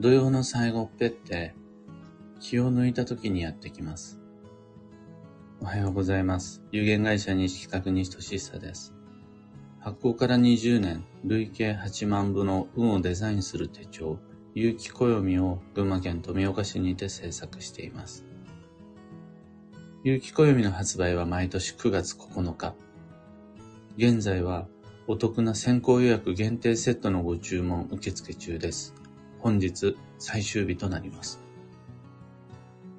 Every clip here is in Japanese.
土曜の最後っぺって気を抜いた時にやってきます。おはようございます。有限会社西企画西俊久です。発行から20年、累計8万部の運をデザインする手帳、有機暦を群馬県富岡市にて制作しています。有機暦の発売は毎年9月9日。現在はお得な先行予約限定セットのご注文受付中です。本日最終日となります。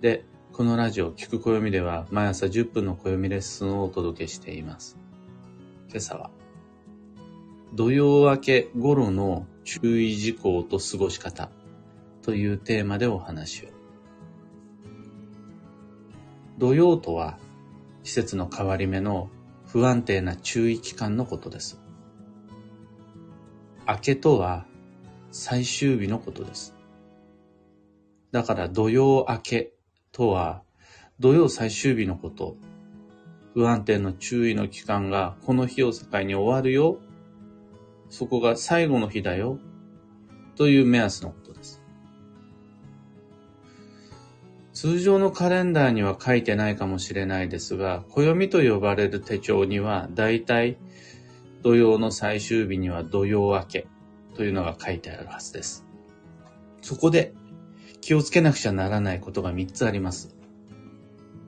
で、このラジオ、聞く暦では毎朝10分の暦レッスンをお届けしています。今朝は、土曜明け頃の注意事項と過ごし方というテーマでお話を。土曜とは季節の変わり目の不安定な注意期間のことです。明けとは最終日のことです。だから土曜明けとは土曜最終日のこと。不安定の注意の期間がこの日を境に終わるよ。そこが最後の日だよ。という目安のことです。通常のカレンダーには書いてないかもしれないですが、暦と呼ばれる手帳には、だいたい土曜の最終日には土曜明けというのが書いてあるはずです。そこで気をつけなくちゃならないことが3つあります。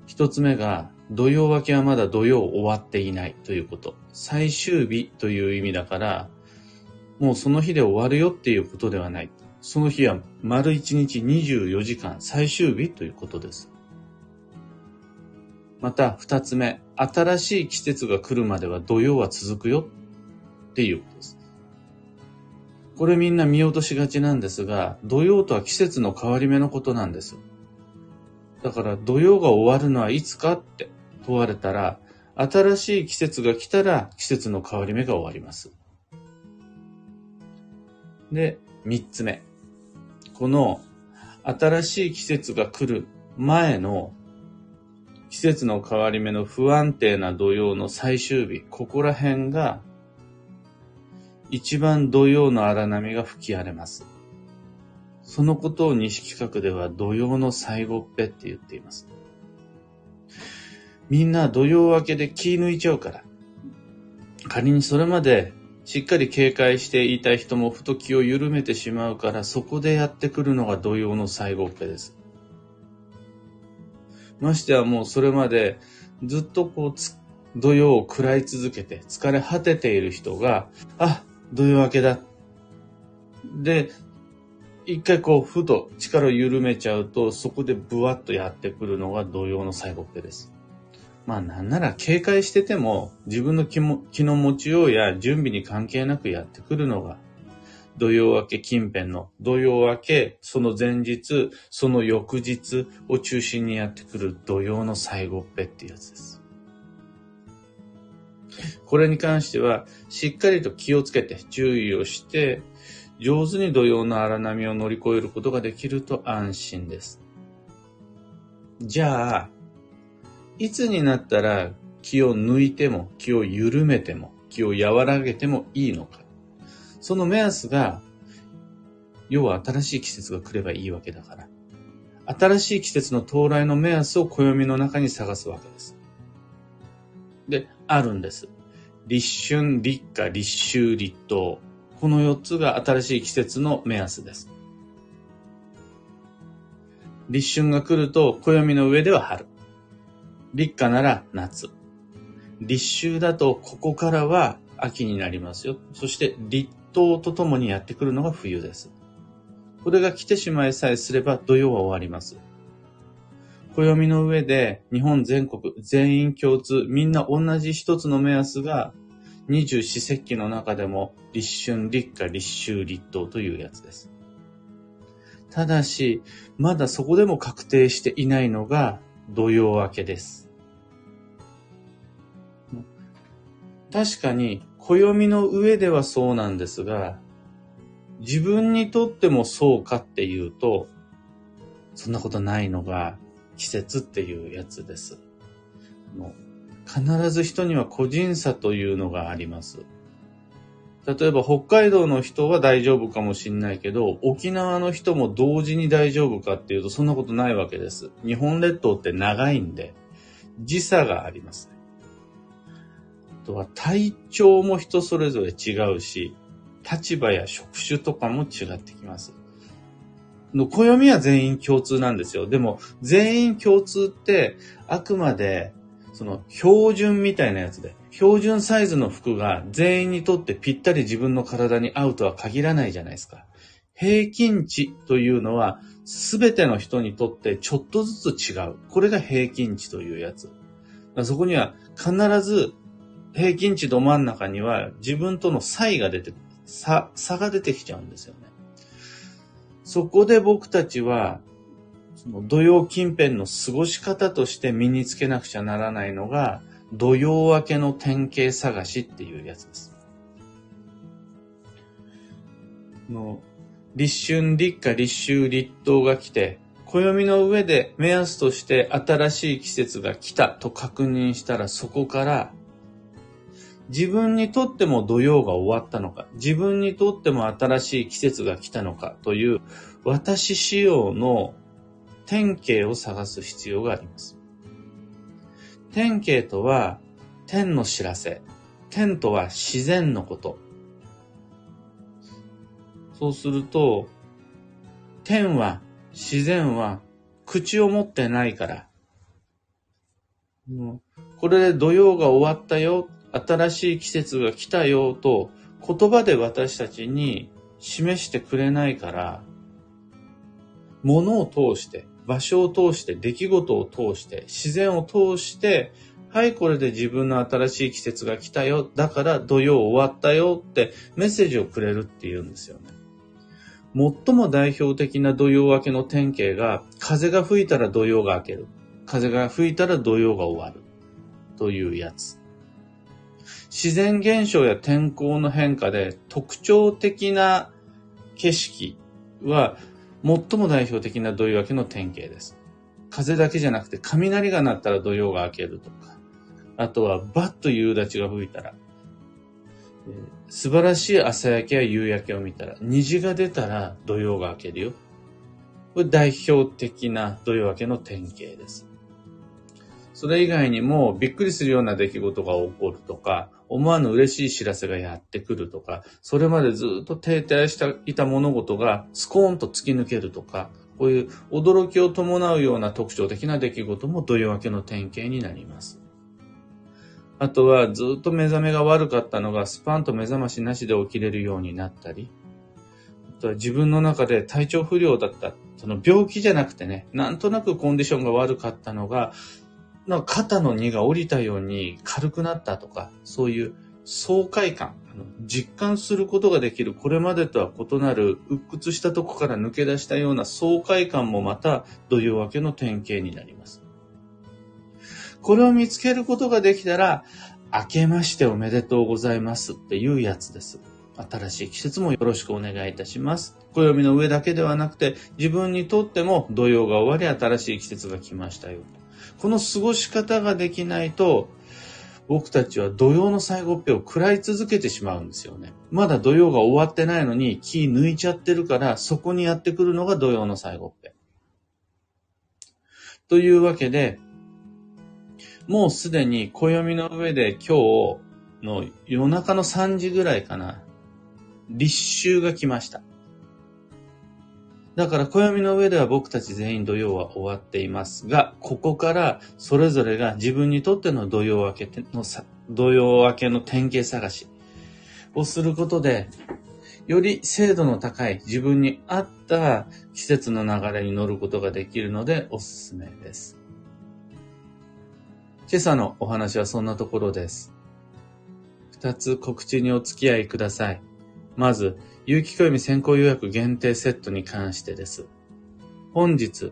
1つ目が、土曜明けはまだ土曜終わっていないということ。最終日という意味だから、もうその日で終わるよっていうことではない。その日は丸一日24時間最終日ということです。また二つ目、新しい季節が来るまでは土曜は続くよっていうことです。これみんな見落としがちなんですが、土曜とは季節の変わり目のことなんです。だから土曜が終わるのはいつかって問われたら、新しい季節が来たら季節の変わり目が終わります。で、三つ目。この新しい季節が来る前の季節の変わり目の不安定な土曜の最終日、ここら辺が一番土曜の荒波が吹き荒れます。そのことを西企画では土曜の最後っぺって言っています。みんな土曜明けで気抜いちゃうから。仮にそれまでしっかり警戒していた人もふと気を緩めてしまうから、そこでやってくるのが土曜の最後っぺです。ましてはもうそれまでずっとこう、土曜を食らい続けて疲れ果てている人が、あ、土曜明けだ？で、一回こう、ふと力を緩めちゃうと、そこでブワッとやってくるのが土曜の最後っぺです。まあなんなら警戒してても自分の気も気の持ちようや準備に関係なくやってくるのが土曜明け近辺の土曜明けその前日その翌日を中心にやってくる土曜の最後っぺっていうやつです。これに関してはしっかりと気をつけて注意をして上手に土曜の荒波を乗り越えることができると安心です。じゃあ、いつになったら気を抜いても、気を緩めても、気を和らげてもいいのか。その目安が、要は新しい季節が来ればいいわけだから。新しい季節の到来の目安を暦の中に探すわけです。で、あるんです。立春、立夏、立秋、立冬。この4つが新しい季節の目安です。立春が来ると暦の上では春。立夏なら夏。立秋だとここからは秋になりますよ。そして立冬とともにやってくるのが冬です。これが来てしまいさえすれば土曜は終わります。暦の上で日本全国全員共通みんな同じ一つの目安が二十四節気の中でも立春、立夏、立秋、立冬というやつです。ただし、まだそこでも確定していないのが土曜明けです。確かに、暦の上ではそうなんですが、自分にとってもそうかっていうと、そんなことないのが季節っていうやつです。必ず人には個人差というのがあります。例えば北海道の人は大丈夫かもしれないけど、沖縄の人も同時に大丈夫かっていうとそんなことないわけです。日本列島って長いんで、時差がありますね。あとは体調も人それぞれ違うし、立場や職種とかも違ってきます。の暦は全員共通なんですよ。でも、全員共通って、あくまで、その、標準みたいなやつで、標準サイズの服が全員にとってぴったり自分の体に合うとは限らないじゃないですか。平均値というのは、すべての人にとってちょっとずつ違う。これが平均値というやつ。そこには必ず平均値ど真ん中には自分との差異が出て、差、差が出てきちゃうんですよね。そこで僕たちは、その土曜近辺の過ごし方として身につけなくちゃならないのが、土曜明けの典型探しっていうやつです。の立春、立夏、立秋、立冬が来て、暦の上で目安として新しい季節が来たと確認したらそこから自分にとっても土曜が終わったのか、自分にとっても新しい季節が来たのかという私仕様の典型を探す必要があります。典型とは天の知らせ。天とは自然のこと。そうすると、天は、自然は口を持ってないから、これで土曜が終わったよ新しい季節が来たよと言葉で私たちに示してくれないから、物を通して、場所を通して、出来事を通して、自然を通して、はい、これで自分の新しい季節が来たよ。だから土曜終わったよってメッセージをくれるって言うんですよね。最も代表的な土曜明けの典型が、風が吹いたら土曜が明ける。風が吹いたら土曜が終わる。というやつ。自然現象や天候の変化で特徴的な景色は最も代表的な土曜明けの典型です。風だけじゃなくて雷が鳴ったら土曜が明けるとか、あとはバッと夕立が吹いたら、素晴らしい朝焼けや夕焼けを見たら、虹が出たら土曜が明けるよ。これ代表的な土曜明けの典型です。それ以外にもびっくりするような出来事が起こるとか、思わぬ嬉しい知らせがやってくるとか、それまでずっと停滞していた物事がスコーンと突き抜けるとか、こういう驚きを伴うような特徴的な出来事も土曜明けの典型になります。あとはずっと目覚めが悪かったのがスパンと目覚ましなしで起きれるようになったり、あとは自分の中で体調不良だった、その病気じゃなくてね、なんとなくコンディションが悪かったのが、なんか肩の荷が下りたように軽くなったとか、そういう爽快感、実感することができる、これまでとは異なる、鬱屈したとこから抜け出したような爽快感もまた土曜明けの典型になります。これを見つけることができたら、明けましておめでとうございますっていうやつです。新しい季節もよろしくお願いいたします。暦の上だけではなくて、自分にとっても土曜が終わり新しい季節が来ましたよ。この過ごし方ができないと、僕たちは土曜の最後っぺを食らい続けてしまうんですよね。まだ土曜が終わってないのに気抜いちゃってるから、そこにやってくるのが土曜の最後っぺ。というわけで、もうすでに暦の上で今日の夜中の3時ぐらいかな、立秋が来ました。だから暦の上では僕たち全員土曜は終わっていますが、ここからそれぞれが自分にとっての土曜明けのさ、土曜明けの典型探しをすることで、より精度の高い自分に合った季節の流れに乗ることができるのでおすすめです。今朝のお話はそんなところです。二つ告知にお付き合いください。まず、有機暦先行予約限定セットに関してです。本日、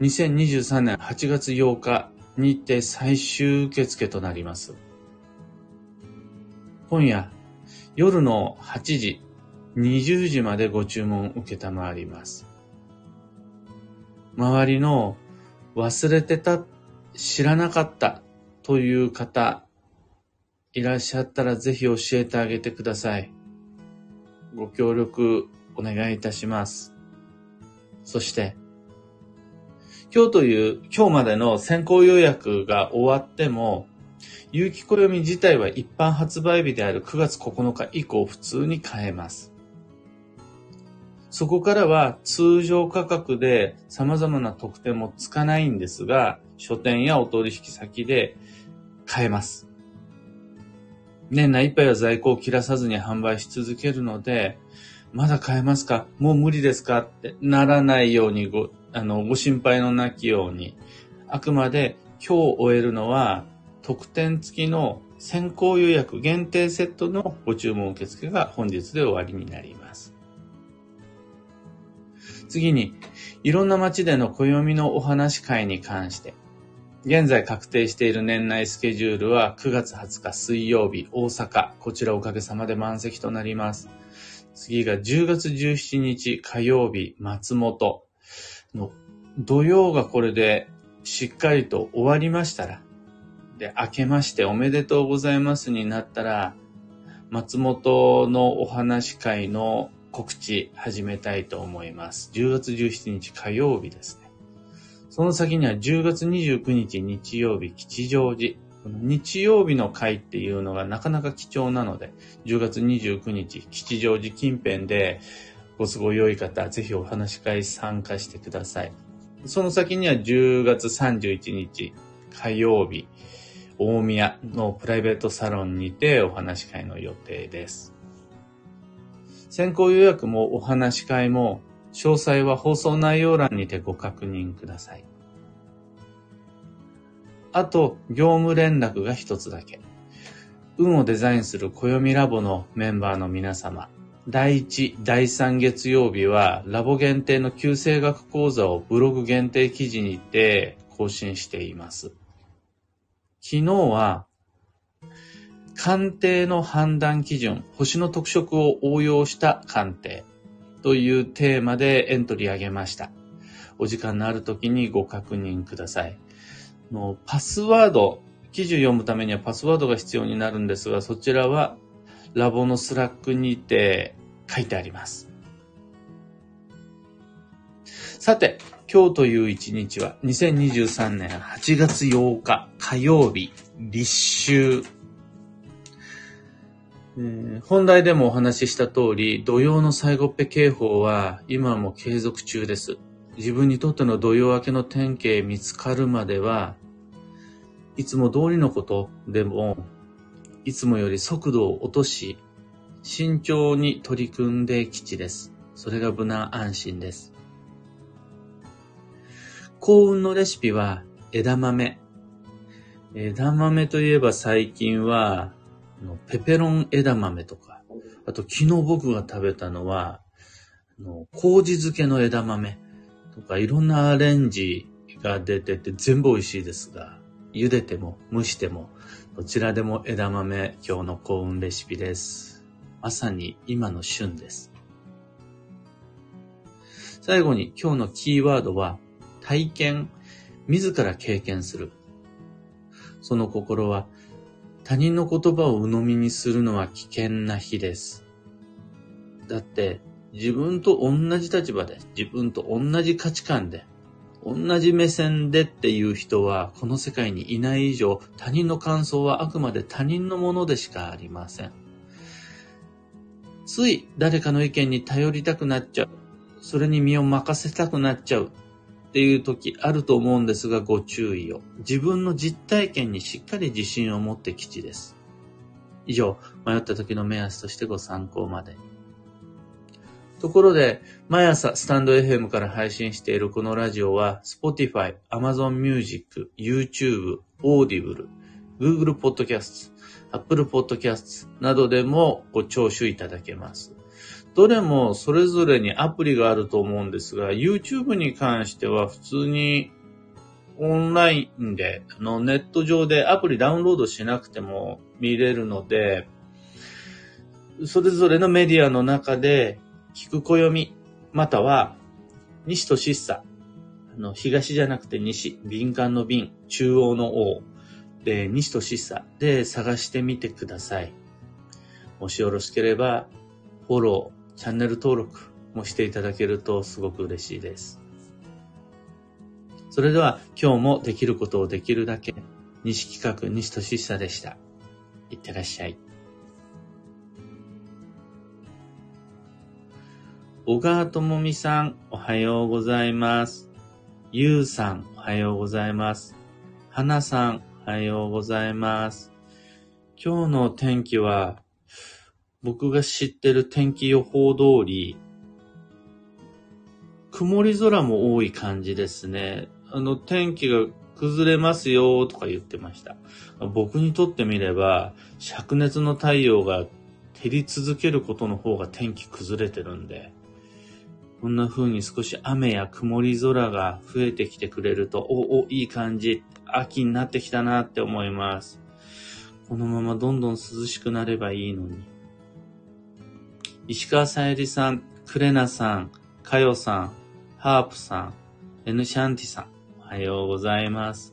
2023年8月8日にて最終受付となります。今夜、夜の8時、20時までご注文受けたまわります。周りの忘れてた、知らなかったという方、いらっしゃったらぜひ教えてあげてください。ご協力お願いいたします。そして、今日という、今日までの先行予約が終わっても、有機暦自体は一般発売日である9月9日以降普通に買えます。そこからは通常価格で様々な特典もつかないんですが、書店やお取引先で買えます。年内いっぱいは在庫を切らさずに販売し続けるので、まだ買えますか？もう無理ですか？ってならないようにご、あの、ご心配のなきように、あくまで今日終えるのは特典付きの先行予約限定セットのご注文受付が本日で終わりになります。次に、いろんな街での暦のお話会に関して、現在確定している年内スケジュールは9月20日水曜日大阪。こちらおかげさまで満席となります。次が10月17日火曜日松本の土曜がこれでしっかりと終わりましたら、で、明けましておめでとうございますになったら、松本のお話会の告知始めたいと思います。10月17日火曜日ですね。その先には10月29日日曜日吉祥寺。日曜日の会っていうのがなかなか貴重なので、10月29日吉祥寺近辺でご都合良い方、ぜひお話し会参加してください。その先には10月31日火曜日、大宮のプライベートサロンにてお話し会の予定です。先行予約もお話し会も詳細は放送内容欄にてご確認ください。あと、業務連絡が一つだけ。運をデザインする暦ラボのメンバーの皆様、第1、第3月曜日はラボ限定の旧生学講座をブログ限定記事にて更新しています。昨日は鑑定の判断基準、星の特色を応用した鑑定。というテーマでエントリーあげました。お時間のある時にご確認ください。のパスワード、記事を読むためにはパスワードが必要になるんですが、そちらはラボのスラックにて書いてあります。さて、今日という一日は2023年8月8日火曜日、立秋、本題でもお話しした通り、土曜の最後っぺ警報は今も継続中です。自分にとっての土曜明けの典型見つかるまでは、いつも通りのことでも、いつもより速度を落とし、慎重に取り組んで基地です。それが無難安心です。幸運のレシピは枝豆。枝豆といえば最近はのペペロン枝豆とか、あと昨日僕が食べたのは、の麹漬けの枝豆とかいろんなアレンジが出てて全部美味しいですが、茹でても蒸しても、どちらでも枝豆今日の幸運レシピです。まさに今の旬です。最後に今日のキーワードは体験、自ら経験する。その心は他人の言葉を鵜呑みにするのは危険な日です。だって、自分と同じ立場で、自分と同じ価値観で、同じ目線でっていう人はこの世界にいない以上、他人の感想はあくまで他人のものでしかありません。つい誰かの意見に頼りたくなっちゃう。それに身を任せたくなっちゃう。っていう時あると思うんですがご注意を。自分の実体験にしっかり自信を持って基地です。以上、迷った時の目安としてご参考まで。ところで、毎朝スタンド FM から配信しているこのラジオは、Spotify、Amazon Music、YouTube、Audible、Google Podcasts、Apple Podcasts などでもご聴取いただけます。どれもそれぞれにアプリがあると思うんですが、YouTube に関しては普通にオンラインで、あの、ネット上でアプリダウンロードしなくても見れるので、それぞれのメディアの中で、聞く暦、または、西と失茶、あの、東じゃなくて西、敏感の敏、中央の王、で、西と失茶で探してみてください。もしよろしければ、フォロー、チャンネル登録もしていただけるとすごく嬉しいです。それでは今日もできることをできるだけ、西企画西俊久でした。いってらっしゃい。小川智美さん、おはようございます。ゆうさん、おはようございます。はなさん、おはようございます。今日の天気は、僕が知ってる天気予報通り、曇り空も多い感じですね。あの、天気が崩れますよとか言ってました。僕にとってみれば、灼熱の太陽が照り続けることの方が天気崩れてるんで、こんな風に少し雨や曇り空が増えてきてくれると、お、お、いい感じ。秋になってきたなって思います。このままどんどん涼しくなればいいのに。石川さゆりさん、クレナさん、かよさん、ハープさん、エヌシャンティさん、おはようございます。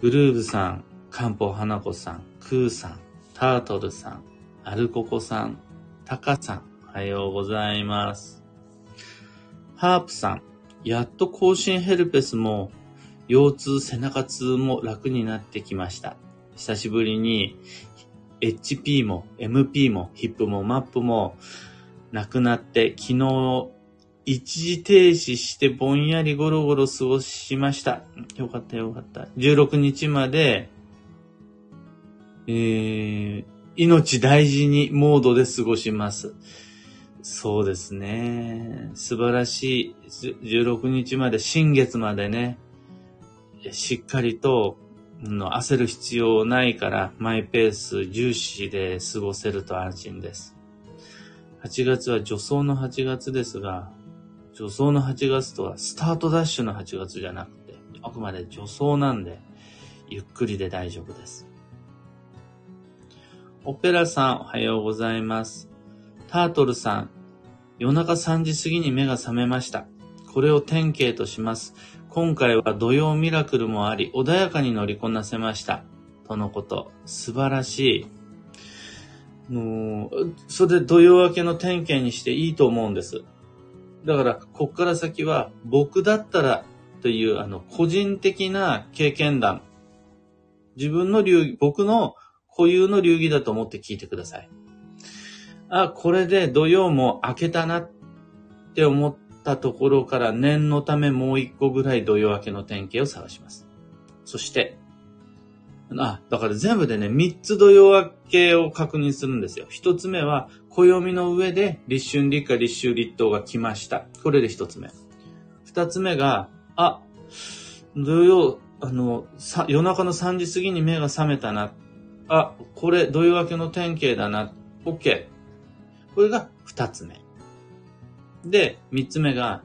グルーブさん、カンポ花子さん、クーさん、タートルさん、アルココさん、タカさん、おはようございます。ハープさん、やっと更新ヘルペスも、腰痛、背中痛も楽になってきました。久しぶりに、HP も MP もヒップもマップもなくなって、昨日、一時停止してぼんやりゴロゴロ過ごしました。よかったよかった。16日まで、えー、命大事にモードで過ごします。そうですね。素晴らしい。16日まで、新月までね、しっかりと、の焦る必要ないから、マイペース重視で過ごせると安心です。8月は助走の8月ですが、助走の8月とはスタートダッシュの8月じゃなくて、あくまで助走なんで、ゆっくりで大丈夫です。オペラさん、おはようございます。タートルさん、夜中3時過ぎに目が覚めました。これを典型とします。今回は土曜ミラクルもあり、穏やかに乗りこなせました。とのこと。素晴らしい。もう、それで土曜明けの典型にしていいと思うんです。だから、こっから先は、僕だったらという、あの、個人的な経験談。自分の流儀、僕の固有の流儀だと思って聞いてください。あ、これで土曜も明けたなって思ってたところから念のためもう一個ぐらい土曜明けの典型を探します。そして、あ、だから全部でね、三つ土曜明けを確認するんですよ。一つ目は、暦の上で立春立夏立秋立冬が来ました。これで一つ目。二つ目が、あ、土曜、あの、さ、夜中の3時過ぎに目が覚めたな。あ、これ土曜明けの典型だな。OK。これが二つ目。で、三つ目が、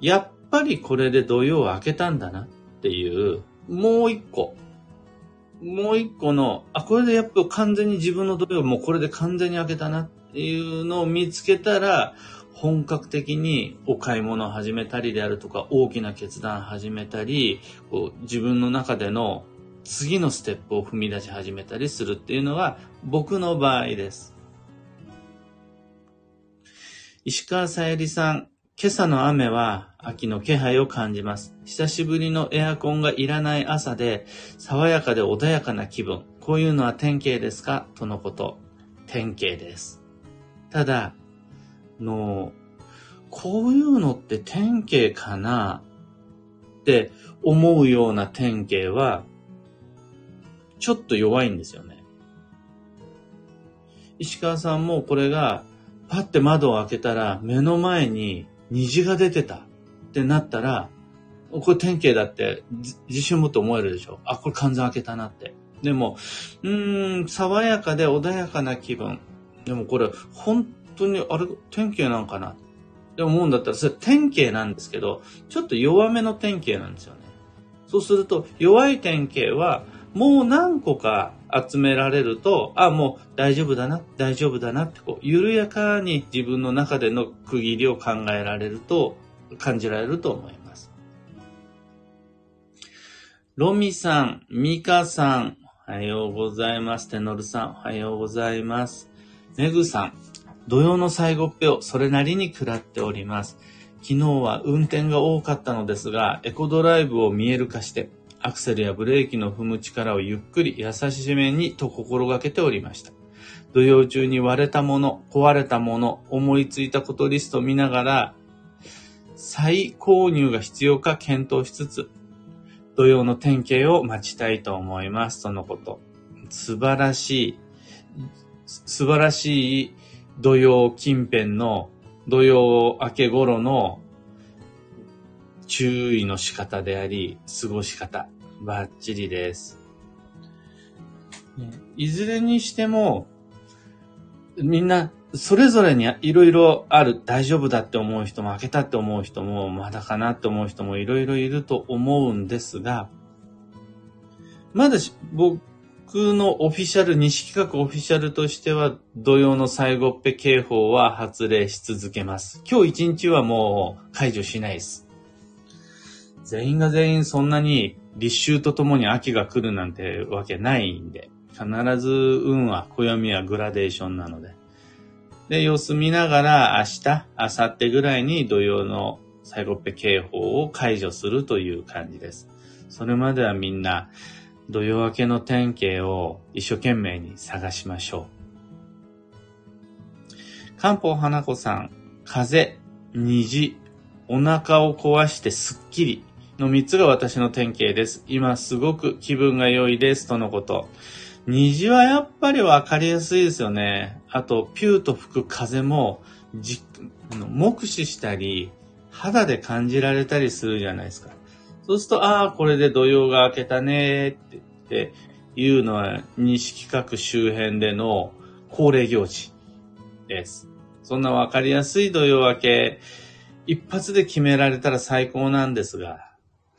やっぱりこれで土曜を明けたんだなっていう、もう一個。もう一個の、あ、これでやっぱ完全に自分の土曜もうこれで完全に明けたなっていうのを見つけたら、本格的にお買い物を始めたりであるとか、大きな決断を始めたり、こう自分の中での次のステップを踏み出し始めたりするっていうのが僕の場合です。石川さゆりさん、今朝の雨は秋の気配を感じます。久しぶりのエアコンがいらない朝で、爽やかで穏やかな気分。こういうのは典型ですか？とのこと。典型です。ただ、の、こういうのって典型かな？って思うような典型は、ちょっと弱いんですよね。石川さんもこれがパッて窓を開けたら、目の前に虹が出てたってなったら、これ典型だって自信を持って思えるでしょ？あ、これ完全開けたなって。でも、うーん、爽やかで穏やかな気分。でもこれ、本当に、あれ、典型なんかな？って思うんだったら、それ典型なんですけど、ちょっと弱めの典型なんですよね。そうすると、弱い典型は、もう何個か集められると、あ、もう大丈夫だな、大丈夫だなって、こう、緩やかに自分の中での区切りを考えられると、感じられると思います。ロミさん、ミカさん、おはようございます。テノルさん、おはようございます。メグさん、土曜の最後っぺをそれなりに食らっております。昨日は運転が多かったのですが、エコドライブを見える化して、アクセルやブレーキの踏む力をゆっくり優しめにと心がけておりました。土曜中に割れたもの、壊れたもの、思いついたことリストを見ながら、再購入が必要か検討しつつ、土曜の典型を待ちたいと思います。とのこと。素晴らしい、素晴らしい土曜近辺の土曜明け頃の注意の仕方であり、過ごし方、バッチリです。いずれにしても、みんな、それぞれにいろいろある、大丈夫だって思う人も、開けたって思う人も、まだかなって思う人もいろいろいると思うんですが、まだし僕のオフィシャル、西企画オフィシャルとしては、土曜の最後っぺ警報は発令し続けます。今日一日はもう解除しないです。全員が全員そんなに立秋とともに秋が来るなんてわけないんで、必ず運は、暦はグラデーションなので。で、様子見ながら明日、明後日ぐらいに土曜の最後っぺ警報を解除するという感じです。それまではみんな、土曜明けの天気を一生懸命に探しましょう。漢方花子さん、風、虹、お腹を壊してすっきりの3つが私の典型です。今すごく気分が良いです。とのこと。虹はやっぱりわかりやすいですよね。あと、ピューと吹く風も、じ、目視したり、肌で感じられたりするじゃないですか。そうすると、ああ、これで土曜が明けたねってっていうのは、西企画周辺での恒例行事です。そんなわかりやすい土曜明け、一発で決められたら最高なんですが、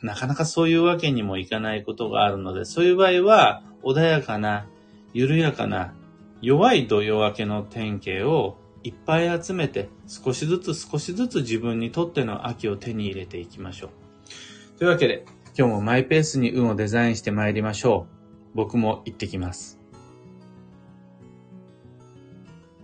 なかなかそういうわけにもいかないことがあるので、そういう場合は、穏やかな、緩やかな、弱い土曜明けの典型をいっぱい集めて、少しずつ少しずつ自分にとっての秋を手に入れていきましょう。というわけで、今日もマイペースに運をデザインして参りましょう。僕も行ってきます。